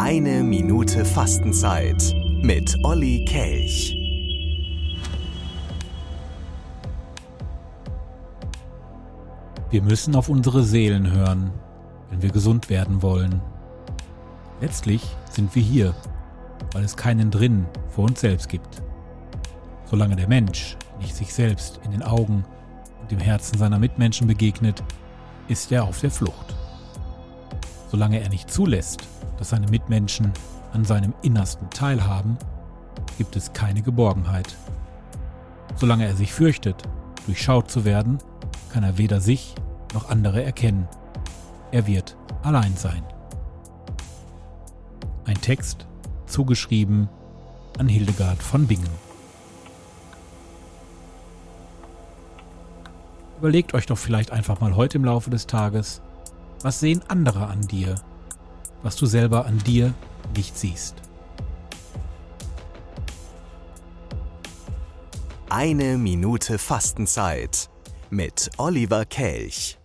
Eine Minute Fastenzeit mit Olli Kelch. Wir müssen auf unsere Seelen hören, wenn wir gesund werden wollen. Letztlich sind wir hier, weil es keinen drin vor uns selbst gibt. Solange der Mensch nicht sich selbst in den Augen und im Herzen seiner Mitmenschen begegnet, ist er auf der Flucht. Solange er nicht zulässt, dass seine Mitmenschen an seinem Innersten teilhaben, gibt es keine Geborgenheit. Solange er sich fürchtet, durchschaut zu werden, kann er weder sich noch andere erkennen. Er wird allein sein. Ein Text zugeschrieben an Hildegard von Bingen. Überlegt euch doch vielleicht einfach mal heute im Laufe des Tages, was sehen andere an dir, was du selber an dir nicht siehst. Eine Minute Fastenzeit mit Oliver Kelch.